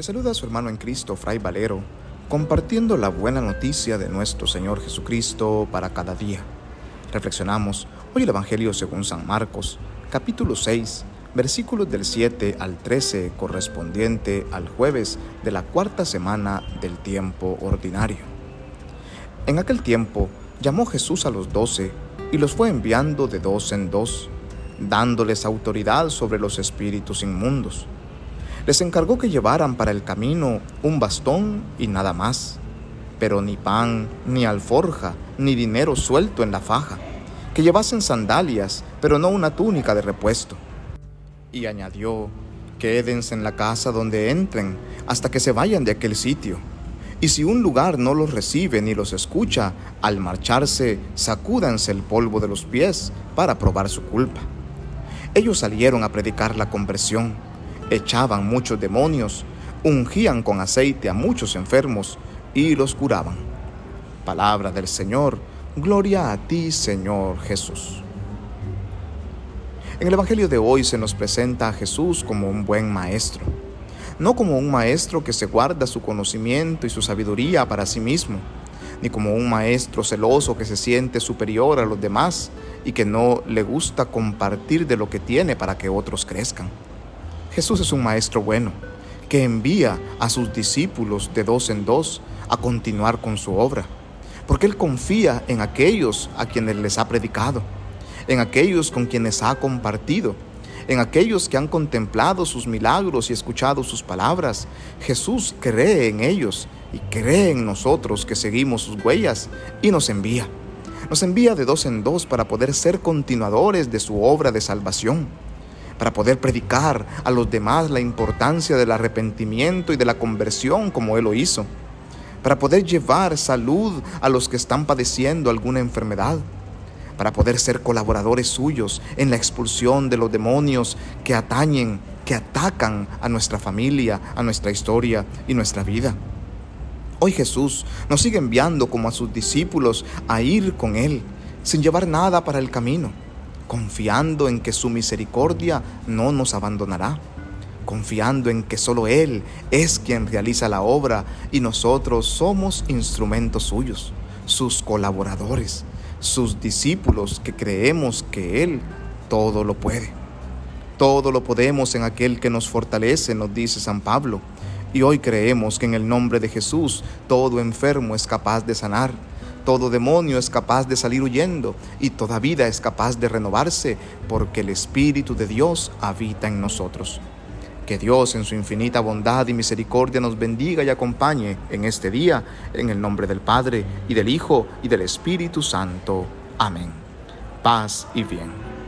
Le saluda a su hermano en Cristo, Fray Valero, compartiendo la buena noticia de nuestro Señor Jesucristo para cada día. Reflexionamos hoy el Evangelio según San Marcos, capítulo 6, versículos del 7 al 13, correspondiente al jueves de la cuarta semana del tiempo ordinario. En aquel tiempo llamó Jesús a los doce y los fue enviando de dos en dos, dándoles autoridad sobre los espíritus inmundos. Les encargó que llevaran para el camino un bastón y nada más, pero ni pan, ni alforja, ni dinero suelto en la faja, que llevasen sandalias, pero no una túnica de repuesto. Y añadió, quédense en la casa donde entren hasta que se vayan de aquel sitio. Y si un lugar no los recibe ni los escucha, al marcharse, sacúdanse el polvo de los pies para probar su culpa. Ellos salieron a predicar la conversión, echaban muchos demonios, ungían con aceite a muchos enfermos y los curaban. Palabra del Señor, gloria a ti Señor Jesús. En el Evangelio de hoy se nos presenta a Jesús como un buen maestro, no como un maestro que se guarda su conocimiento y su sabiduría para sí mismo, ni como un maestro celoso que se siente superior a los demás y que no le gusta compartir de lo que tiene para que otros crezcan. Jesús es un maestro bueno, que envía a sus discípulos de dos en dos a continuar con su obra, porque Él confía en aquellos a quienes les ha predicado en aquellos con quienes ha compartido, en aquellos que han contemplado sus milagros y escuchado sus palabras. Jesús cree en ellos y cree en nosotros que seguimos sus huellas y nos envía. Nos envía de dos en dos para poder ser continuadores de su obra de salvación, para poder predicar a los demás la importancia del arrepentimiento y de la conversión como Él lo hizo, para poder llevar salud a los que están padeciendo alguna enfermedad para poder ser colaboradores suyos en la expulsión de los demonios que atañen, que atacan a nuestra familia, a nuestra historia y nuestra vida. Hoy Jesús nos sigue enviando como a sus discípulos a ir con Él, sin llevar nada para el camino, confiando en que su misericordia no nos abandonará, confiando en que solo Él es quien realiza la obra y nosotros somos instrumentos suyos, sus colaboradores sus discípulos que creemos que Él todo lo puede. Todo lo podemos en aquel que nos fortalece, nos dice San Pablo. Y hoy creemos que en el nombre de Jesús todo enfermo es capaz de sanar, todo demonio es capaz de salir huyendo y toda vida es capaz de renovarse porque el Espíritu de Dios habita en nosotros. Que Dios en su infinita bondad y misericordia nos bendiga y acompañe en este día, en el nombre del Padre, y del Hijo, y del Espíritu Santo. Amén. Paz y bien.